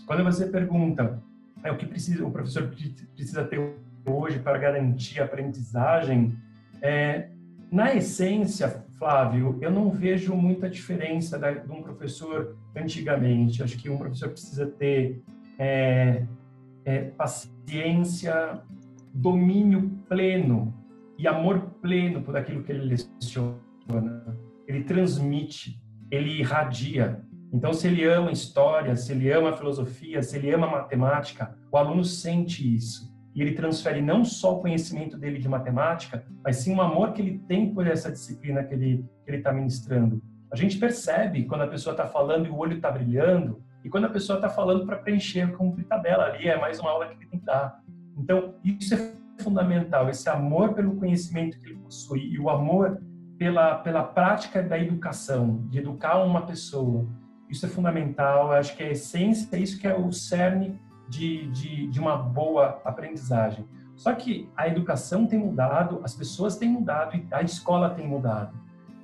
Quando você pergunta é o que precisa, o professor precisa ter hoje para garantir a aprendizagem, é, na essência, Flávio, eu não vejo muita diferença da, de um professor antigamente. Acho que um professor precisa ter é, é, paciência, domínio pleno e amor pleno por aquilo que ele leciona. Ele transmite, ele irradia. Então, se ele ama história, se ele ama filosofia, se ele ama matemática, o aluno sente isso. E ele transfere não só o conhecimento dele de matemática, mas sim o amor que ele tem por essa disciplina que ele está ministrando. A gente percebe quando a pessoa está falando e o olho está brilhando, e quando a pessoa está falando para preencher, cumprir tabela ali, é mais uma aula que ele tem que dar. Então, isso é fundamental, esse amor pelo conhecimento que ele possui e o amor pela, pela prática da educação, de educar uma pessoa. Isso é fundamental, acho que é a essência, é isso que é o cerne de, de, de uma boa aprendizagem. Só que a educação tem mudado, as pessoas têm mudado e a escola tem mudado.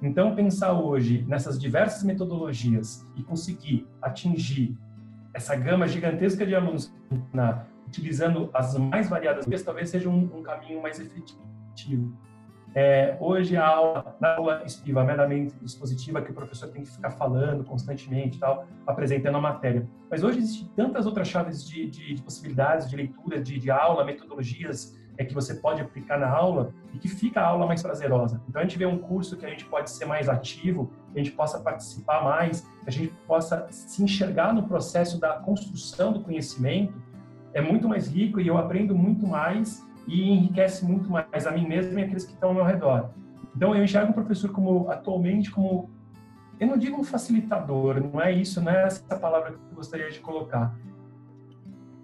Então, pensar hoje nessas diversas metodologias e conseguir atingir essa gama gigantesca de alunos na utilizando as mais variadas talvez seja um, um caminho mais efetivo. É, hoje a aula, na aula expositiva, meramente expositiva, que o professor tem que ficar falando constantemente, tal, apresentando a matéria. Mas hoje existem tantas outras chaves de, de, de possibilidades de leitura, de, de, aula, metodologias é, que você pode aplicar na aula e que fica a aula mais prazerosa. Então a gente vê um curso que a gente pode ser mais ativo, que a gente possa participar mais, que a gente possa se enxergar no processo da construção do conhecimento, é muito mais rico e eu aprendo muito mais e enriquece muito mais a mim mesmo e aqueles que estão ao meu redor. Então, eu enxergo o professor como, atualmente, como, eu não digo um facilitador, não é isso, não é essa palavra que eu gostaria de colocar.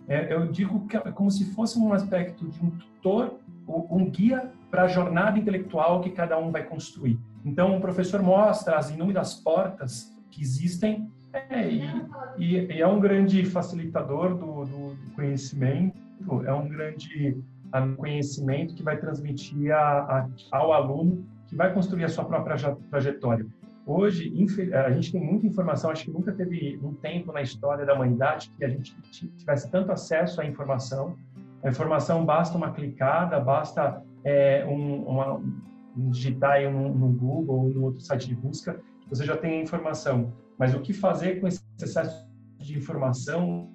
É, eu digo que é como se fosse um aspecto de um tutor, um guia para a jornada intelectual que cada um vai construir. Então, o professor mostra as inúmeras portas que existem é, e, e, é um grande facilitador do, do, conhecimento, é um grande conhecimento que vai transmitir a, a, ao aluno que vai construir a sua própria trajetória. Hoje, a gente tem muita informação, acho que nunca teve um tempo na história da humanidade que a gente tivesse tanto acesso à informação. A informação basta uma clicada, basta é, um, uma, um digitar aí no, no Google ou no outro site de busca, você já tem a informação. Mas o que fazer com esse excesso de informação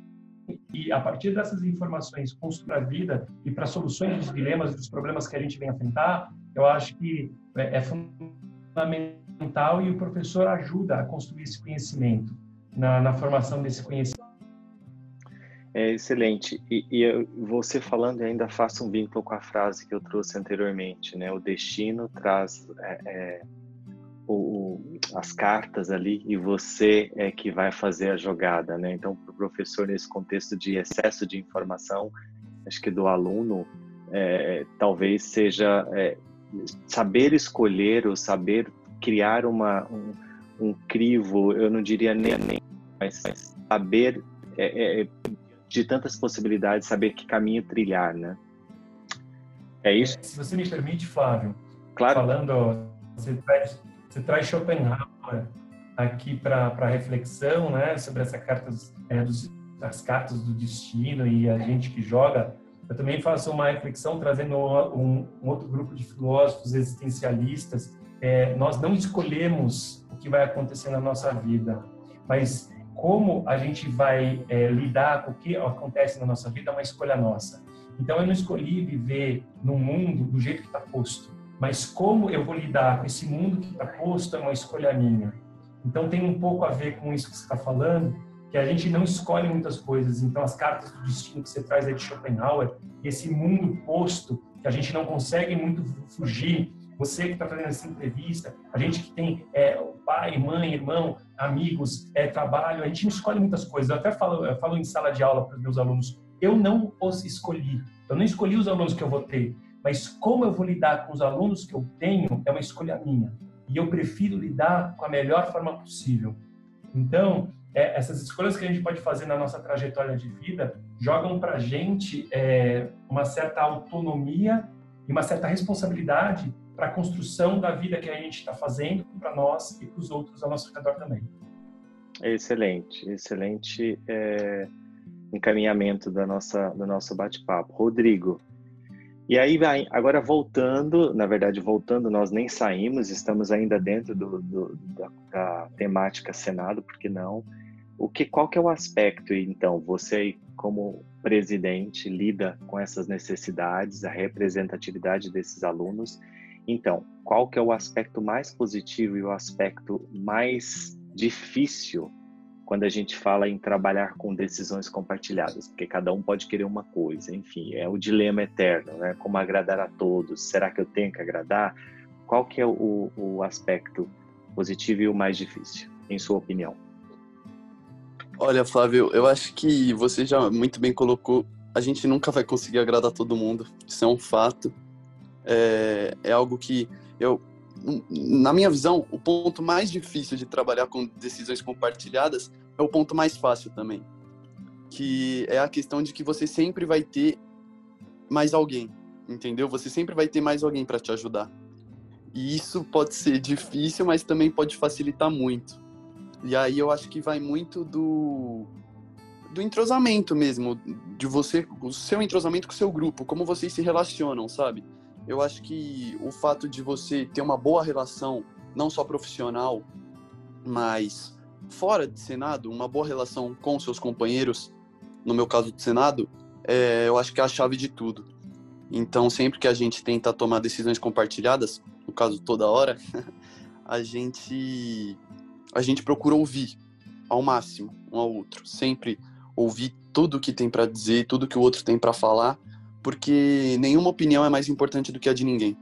e a partir dessas informações construir a vida e para soluções dos dilemas e dos problemas que a gente vem enfrentar, eu acho que é, é fundamental e o professor ajuda a construir esse conhecimento, na, na formação desse conhecimento. É excelente. E, e você falando ainda faço um vínculo com a frase que eu trouxe anteriormente, né? O destino traz é, é o, as cartas ali e você é que vai fazer a jogada, né? Então, para o professor, nesse contexto de excesso de informação, acho que do aluno, é, talvez seja é, saber escolher ou saber criar uma, um, um, crivo, eu não diria nem, nem mas saber é, é, de tantas possibilidades, saber que caminho trilhar, né? É isso? Se você me permite, Flávio, claro. falando, você você traz Schopenhauer aqui para reflexão, né, sobre essa carta, é, dos, as cartas do destino e a gente que joga. Eu também faço uma reflexão trazendo um, um outro grupo de filósofos existencialistas. É, nós não escolhemos o que vai acontecer na nossa vida, mas como a gente vai é, lidar com o que acontece na nossa vida é uma escolha nossa. Então eu não escolhi viver num mundo do jeito que está posto mas como eu vou lidar com esse mundo que está posto é uma escolha minha. Então tem um pouco a ver com isso que você está falando, que a gente não escolhe muitas coisas. Então as cartas do destino que você traz aí de Schopenhauer, esse mundo posto que a gente não consegue muito fugir. Você que está fazendo essa entrevista, a gente que tem é, pai, mãe, irmão, amigos, é, trabalho, a gente não escolhe muitas coisas. Eu até falo, eu falo em sala de aula para os meus alunos, eu não os escolhi. Eu não escolhi os alunos que eu vou ter mas como eu vou lidar com os alunos que eu tenho é uma escolha minha. E eu prefiro lidar com a melhor forma possível. Então, é, essas escolhas que a gente pode fazer na nossa trajetória de vida jogam para a gente é, uma certa autonomia e uma certa responsabilidade para a construção da vida que a gente está fazendo para nós e para os outros ao nosso redor também. Excelente, excelente é, encaminhamento da nossa, do nosso bate-papo. Rodrigo, e aí, agora voltando, na verdade, voltando, nós nem saímos, estamos ainda dentro do, do, da, da, temática Senado, por que não? O que, qual que é o aspecto, então, você como presidente lida com essas necessidades, a representatividade desses alunos, então, qual que é o aspecto mais positivo e o aspecto mais difícil quando a gente fala em trabalhar com decisões compartilhadas, porque cada um pode querer uma coisa, enfim, é o dilema eterno, né? Como agradar a todos? Será que eu tenho que agradar? Qual que é o, o aspecto positivo e o mais difícil, em sua opinião? Olha, Flávio, eu acho que você já muito bem colocou. A gente nunca vai conseguir agradar todo mundo. Isso é um fato. É, é algo que eu na minha visão, o ponto mais difícil de trabalhar com decisões compartilhadas é o ponto mais fácil também, que é a questão de que você sempre vai ter mais alguém, entendeu? Você sempre vai ter mais alguém para te ajudar. E isso pode ser difícil, mas também pode facilitar muito. E aí eu acho que vai muito do do entrosamento mesmo, de você, o seu entrosamento com o seu grupo, como vocês se relacionam, sabe? Eu acho que o fato de você ter uma boa relação, não só profissional, mas fora de Senado, uma boa relação com seus companheiros, no meu caso do Senado, é, eu acho que é a chave de tudo. Então, sempre que a gente tenta tomar decisões compartilhadas, no caso toda hora, a gente a gente procura ouvir ao máximo um ao outro, sempre ouvir tudo que tem para dizer, tudo que o outro tem para falar, porque nenhuma opinião é mais importante do que a de ninguém.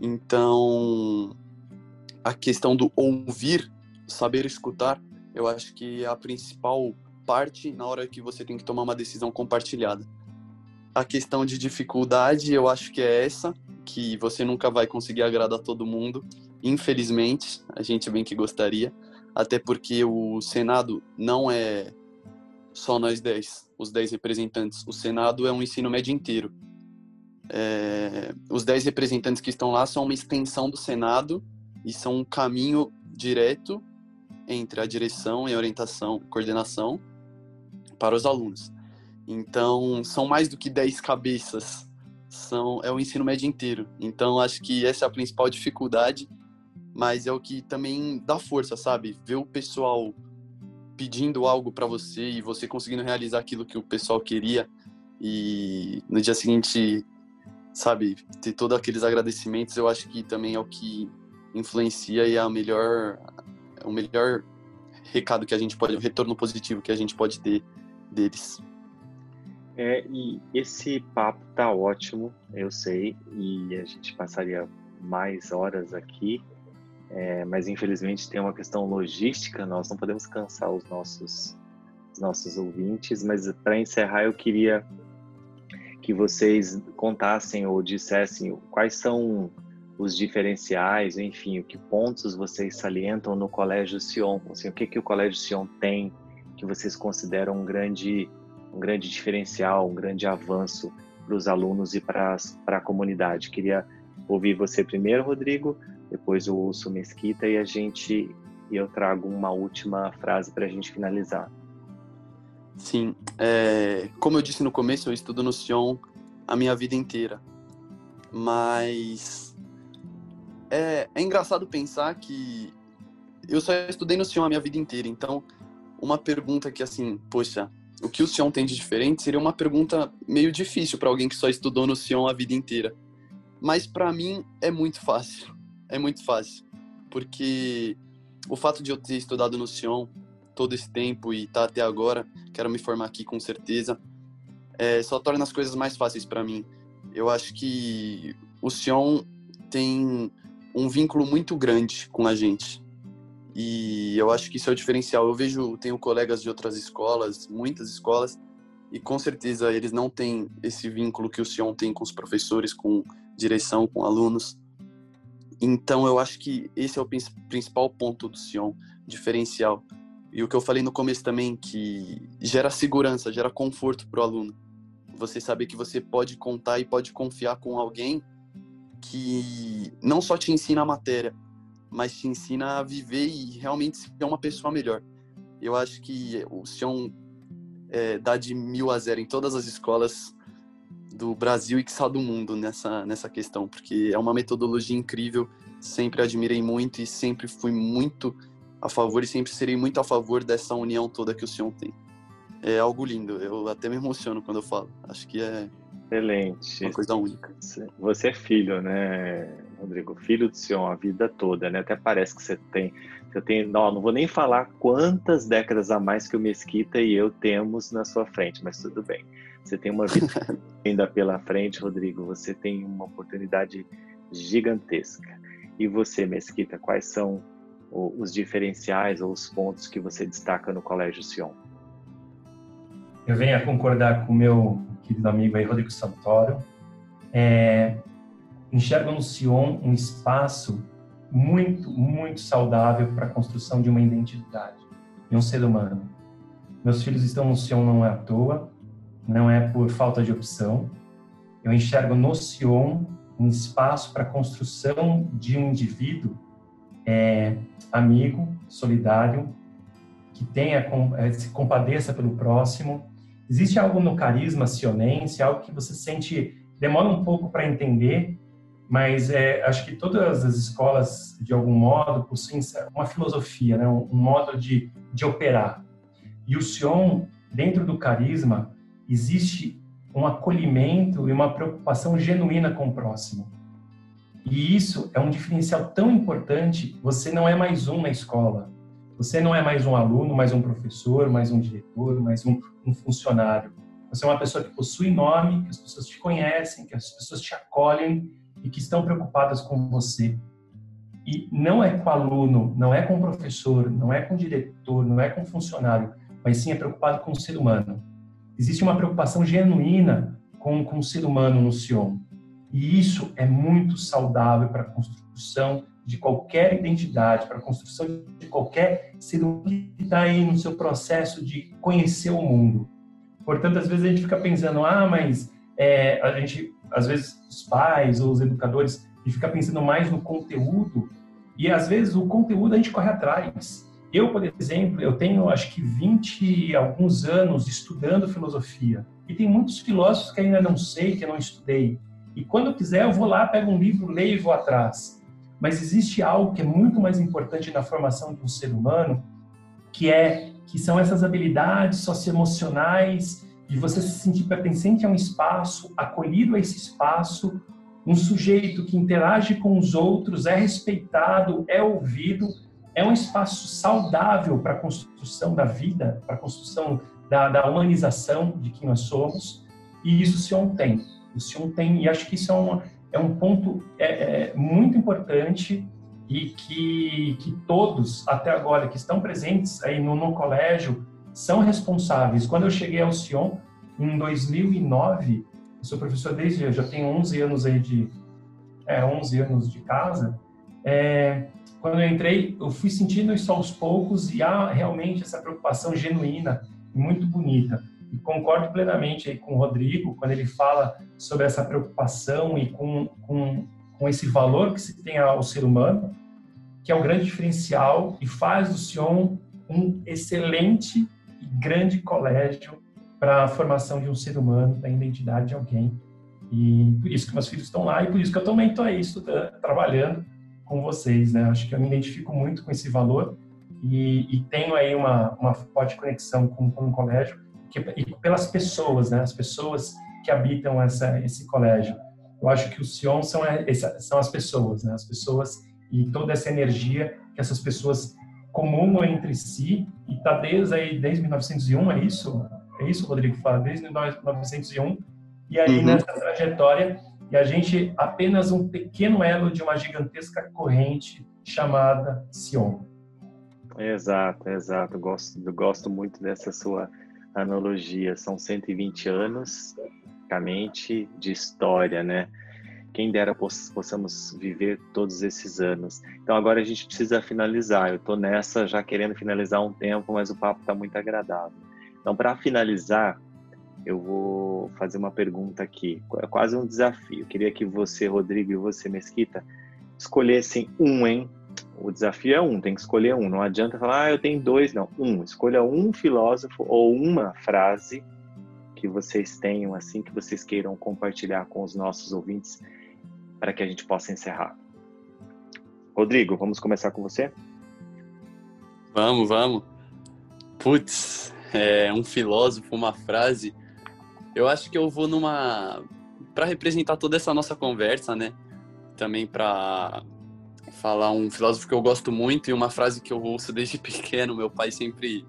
Então, a questão do ouvir, saber escutar, eu acho que é a principal parte na hora que você tem que tomar uma decisão compartilhada. A questão de dificuldade, eu acho que é essa, que você nunca vai conseguir agradar todo mundo, infelizmente, a gente bem que gostaria, até porque o Senado não é só nós 10, os 10 representantes. O Senado é um ensino médio inteiro. É, os 10 representantes que estão lá são uma extensão do Senado e são um caminho direto entre a direção e a orientação, coordenação para os alunos. Então, são mais do que 10 cabeças, são é o ensino médio inteiro. Então, acho que essa é a principal dificuldade, mas é o que também dá força, sabe? Ver o pessoal pedindo algo para você e você conseguindo realizar aquilo que o pessoal queria e no dia seguinte, sabe, ter todos aqueles agradecimentos, eu acho que também é o que influencia e é a melhor o melhor recado que a gente pode, o retorno positivo que a gente pode ter deles. É, e esse papo tá ótimo, eu sei, e a gente passaria mais horas aqui, é, mas infelizmente tem uma questão logística, nós não podemos cansar os nossos, os nossos ouvintes, mas para encerrar eu queria que vocês contassem ou dissessem quais são os diferenciais, enfim, o que pontos vocês salientam no Colégio Sion, assim, o que, que o Colégio Sion tem que vocês consideram um grande, um grande diferencial, um grande avanço para os alunos e para a comunidade. Queria ouvir você primeiro, Rodrigo, depois o Urso Mesquita e a gente eu trago uma última frase para a gente finalizar. Sim, é, como eu disse no começo, eu estudo no Sion a minha vida inteira, mas é, é engraçado pensar que eu só estudei no Sion a minha vida inteira, então uma pergunta que assim, poxa, o que o Sion tem de diferente seria uma pergunta meio difícil para alguém que só estudou no Sion a vida inteira. Mas para mim é muito fácil. É muito fácil, porque o fato de eu ter estudado no Sion todo esse tempo e tá até agora, quero me formar aqui com certeza, é, só torna as coisas mais fáceis para mim. Eu acho que o Sion tem um vínculo muito grande com a gente. E eu acho que isso é o diferencial. Eu vejo, tenho colegas de outras escolas, muitas escolas, e com certeza eles não têm esse vínculo que o Sion tem com os professores, com direção, com alunos. Então eu acho que esse é o principal ponto do Sion, diferencial. E o que eu falei no começo também, que gera segurança, gera conforto para o aluno. Você saber que você pode contar e pode confiar com alguém que não só te ensina a matéria, mas te ensina a viver e realmente ser uma pessoa melhor. Eu acho que o Sion é, dá de mil a zero em todas as escolas do Brasil e que do mundo nessa, nessa questão, porque é uma metodologia incrível, sempre admirei muito e sempre fui muito a favor e sempre serei muito a favor dessa união toda que o Sion tem. É algo lindo, eu até me emociono quando eu falo. Acho que é Excelente. Uma coisa única. Você é filho, né, Rodrigo? Filho do Senhor a vida toda, né? Até parece que você tem. Eu tenho, não, não vou nem falar quantas décadas a mais que o Mesquita e eu temos na sua frente, mas tudo bem. Você tem uma vida ainda pela frente, Rodrigo. Você tem uma oportunidade gigantesca. E você, Mesquita, quais são os diferenciais ou os pontos que você destaca no Colégio Sion? Eu venho a concordar com o meu querido amigo aí, Rodrigo Santoro, é, no Sion um espaço muito, muito saudável para a construção de uma identidade de um ser humano. Meus filhos estão no Sion não é à toa, não é por falta de opção. Eu enxergo no Sion um espaço para a construção de um indivíduo é, amigo, solidário, que que tenha, é, se compadeça pelo próximo. Existe algo no carisma sionense, algo que você sente, demora um pouco para entender, mas é, acho que todas as escolas, de algum modo, possuem uma filosofia, né? um, um modo de, de operar. E o Sion, dentro do carisma, existe um acolhimento e uma preocupação genuína com o próximo. E isso é um diferencial tão importante. Você não é mais um na escola. Você não é mais um aluno, mais um professor, mais um diretor, mais um, um funcionário. Você é uma pessoa que possui nome, que as pessoas te conhecem, que as pessoas te acolhem e que estão preocupadas com você. E não é com aluno, não é com professor, não é com diretor, não é com funcionário, mas sim é preocupado com o ser humano. Existe uma preocupação genuína com, com o ser humano no Sion. E isso é muito saudável para a construção de qualquer identidade, para a construção de qualquer ser humano que está aí no seu processo de conhecer o mundo. Portanto, às vezes a gente fica pensando, ah, mas é, a gente, às vezes, os pais ou os educadores, a gente fica pensando mais no conteúdo e às vezes o conteúdo a gente corre atrás. Eu, por exemplo, eu tenho acho que 20 e alguns anos estudando filosofia e tem muitos filósofos que ainda não sei, que eu não estudei. E quando eu quiser, eu vou lá, pego um livro, leio e vou atrás. Mas existe algo que é muito mais importante na formação de um ser humano, que é que são essas habilidades socioemocionais de você se sentir pertencente a um espaço, acolhido a esse espaço, um sujeito que interage com os outros, é respeitado, é ouvido, é um espaço saudável para a construção da vida, para a construção da, da, humanização de quem nós somos, e isso o Sion tem. O Sion tem, e acho que isso é, uma, é um ponto é, é, muito importante e que, que todos, até agora, que estão presentes aí no, no colégio, são responsáveis. Quando eu cheguei ao Sion, em 2009, eu sou professor desde, eu já tenho 11 anos aí de, é, 11 anos de casa, é, quando eu entrei, eu fui sentindo isso aos poucos e há realmente essa preocupação genuína e muito bonita. E concordo plenamente aí com o Rodrigo, quando ele fala sobre essa preocupação e com, com, com esse valor que se tem ao ser humano, que é o grande diferencial e faz do Sion um excelente e grande colégio para a formação de um ser humano, da identidade de alguém. E por isso que meus filhos estão lá e por isso que eu também estou aí estudando, trabalhando com vocês, né? Acho que eu me identifico muito com esse valor e, e tenho aí uma, uma forte conexão com, com o colégio que, e pelas pessoas, né? As pessoas que habitam essa, esse colégio. Eu acho que o Sion são, são as pessoas, né? As pessoas e toda essa energia que essas pessoas comungam entre si e está desde aí desde 1901 é isso é isso Rodrigo fala desde 1901 e aí uhum. nessa trajetória e a gente apenas um pequeno elo de uma gigantesca corrente chamada Sion. Exato, exato. Gosto, gosto muito dessa sua analogia. São 120 anos, basicamente, de história, né? Quem dera possamos viver todos esses anos. Então agora a gente precisa finalizar. Eu estou nessa já querendo finalizar um tempo, mas o papo está muito agradável. Então para finalizar, eu vou fazer uma pergunta aqui, é quase um desafio. Eu queria que você, Rodrigo, e você, Mesquita, escolhessem um, hein? O desafio é um, tem que escolher um. Não adianta falar, ah, eu tenho dois, não. Um, escolha um filósofo ou uma frase que vocês tenham, assim, que vocês queiram compartilhar com os nossos ouvintes para que a gente possa encerrar. Rodrigo, vamos começar com você? Vamos, vamos. Putz, é um filósofo, uma frase eu acho que eu vou numa para representar toda essa nossa conversa, né? Também para falar um filósofo que eu gosto muito e uma frase que eu ouço desde pequeno. Meu pai sempre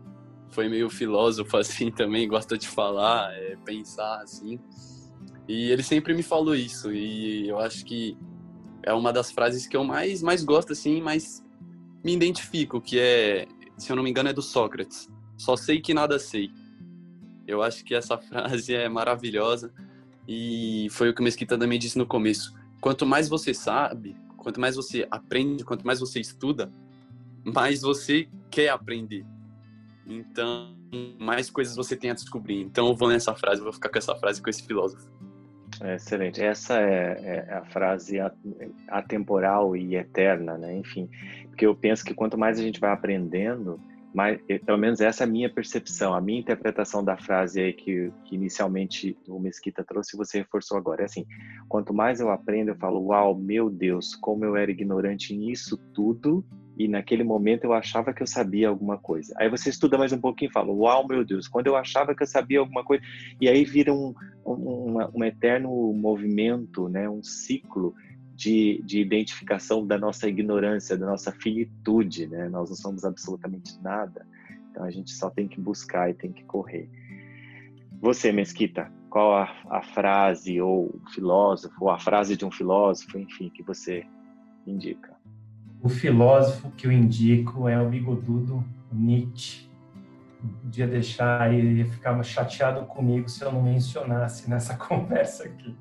foi meio filósofo assim também, gosta de falar, é, pensar assim. E ele sempre me falou isso e eu acho que é uma das frases que eu mais mais gosto assim, mais me identifico, que é, se eu não me engano, é do Sócrates. Só sei que nada sei. Eu acho que essa frase é maravilhosa e foi o que o Mesquita também disse no começo. Quanto mais você sabe, quanto mais você aprende, quanto mais você estuda, mais você quer aprender. Então, mais coisas você tem a descobrir. Então, eu vou nessa frase, vou ficar com essa frase com esse filósofo. É excelente. Essa é, é, a frase atemporal e eterna, né? Enfim, porque eu penso que quanto mais a gente vai aprendendo, mas eh, pelo menos essa é a minha percepção, a minha interpretação da frase aí que, que inicialmente o Mesquita trouxe, você reforçou agora. É assim: quanto mais eu aprendo, eu falo, uau, meu Deus, como eu era ignorante nisso tudo, e naquele momento eu achava que eu sabia alguma coisa. Aí você estuda mais um pouquinho e fala, uau, meu Deus, quando eu achava que eu sabia alguma coisa, e aí vira um, um, um eterno movimento, né, um ciclo de, de identificação da nossa ignorância, da nossa finitude, né? Nós não somos absolutamente nada, então a gente só tem que buscar e tem que correr. Você, Mesquita, qual a, a frase ou filósofo, ou a frase de um filósofo, enfim, que você indica? O filósofo que eu indico é o bigodudo Nietzsche. Podia deixar ele ficar chateado comigo se eu não mencionasse nessa conversa aqui.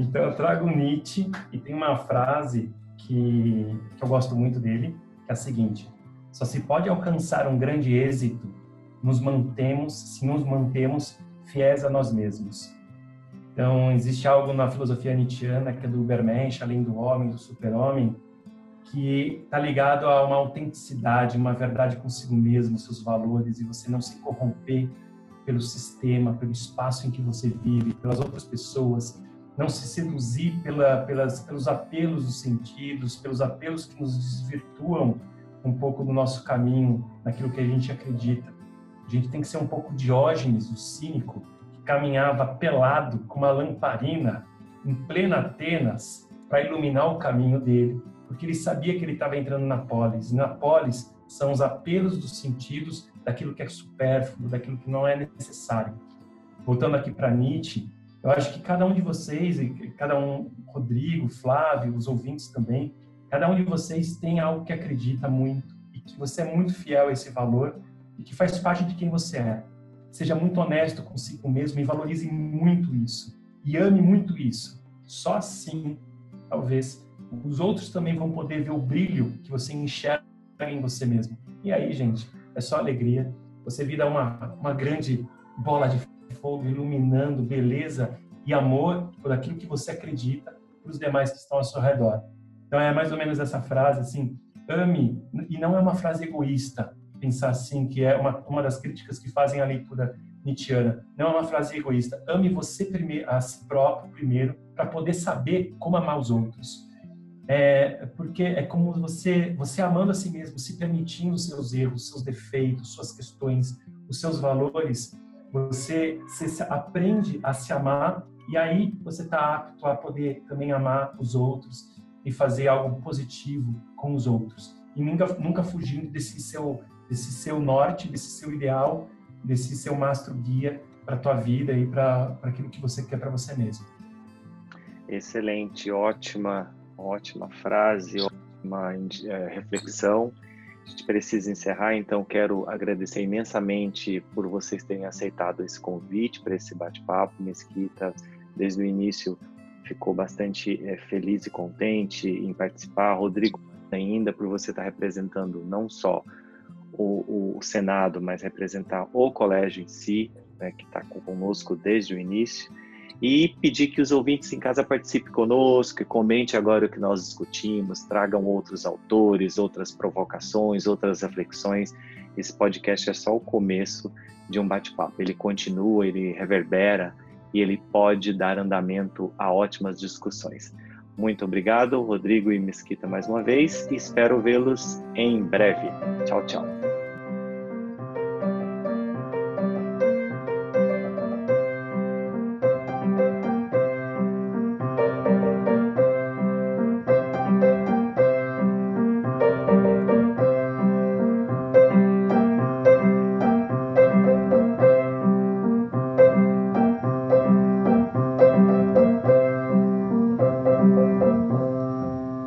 Então eu trago Nietzsche e tem uma frase que, que eu gosto muito dele, que é a seguinte: só se pode alcançar um grande êxito nos mantemos se nos mantemos fiéis a nós mesmos. Então existe algo na filosofia nietzschiana que é do Ubermensch, além do homem, do super-homem, que está ligado a uma autenticidade, uma verdade consigo mesmo, seus valores e você não se corromper pelo sistema, pelo espaço em que você vive, pelas outras pessoas, não se seduzir pela, pelas, pelos apelos dos sentidos, pelos apelos que nos desvirtuam um pouco do nosso caminho, naquilo que a gente acredita. A gente tem que ser um pouco Diógenes, o cínico, que caminhava pelado com uma lamparina em plena Atenas para iluminar o caminho dele, porque ele sabia que ele estava entrando na polis. E na polis são os apelos dos sentidos daquilo que é supérfluo, daquilo que não é necessário. Voltando aqui para Nietzsche, eu acho que cada um de vocês, cada um, Rodrigo, Flávio, os ouvintes também, cada um de vocês tem algo que acredita muito e que você é muito fiel a esse valor e que faz parte de quem você é. Seja muito honesto consigo mesmo e valorize muito isso. E ame muito isso. Só assim, talvez, os outros também vão poder ver o brilho que você enxerga em você mesmo. E aí, gente, é só alegria. Você vira uma, uma grande bola de fogo iluminando beleza e amor por aquilo que você acredita para os demais que estão ao seu redor. Então é mais ou menos essa frase assim, ame e não é uma frase egoísta pensar assim que é uma uma das críticas que fazem a leitura Nietzscheana. Não é uma frase egoísta. Ame você primeiro, a si próprio primeiro para poder saber como amar os outros. É, porque é como você você amando a si mesmo, se permitindo os seus erros, seus defeitos, suas questões, os seus valores, você, você aprende a se amar e aí você está apto a poder também amar os outros e fazer algo positivo com os outros e nunca nunca fugindo desse seu desse seu norte, desse seu ideal, desse seu mastro guia para tua vida e para aquilo que você quer para você mesmo. Excelente, ótima, ótima frase, ótima é, reflexão. A gente precisa encerrar, então quero agradecer imensamente por vocês terem aceitado esse convite para esse bate-papo. Mesquita, desde o início, ficou bastante é, feliz e contente em participar. Rodrigo, ainda por você estar representando não só o, o Senado, mas representar o colégio em si, né, que está conosco desde o início e pedir que os ouvintes em casa participem conosco, comente agora o que nós discutimos, tragam outros autores, outras provocações, outras reflexões. Esse podcast é só o começo de um bate-papo. Ele continua, ele reverbera e ele pode dar andamento a ótimas discussões. Muito obrigado, Rodrigo e Mesquita, mais uma vez, e espero vê-los em breve. Tchau, tchau.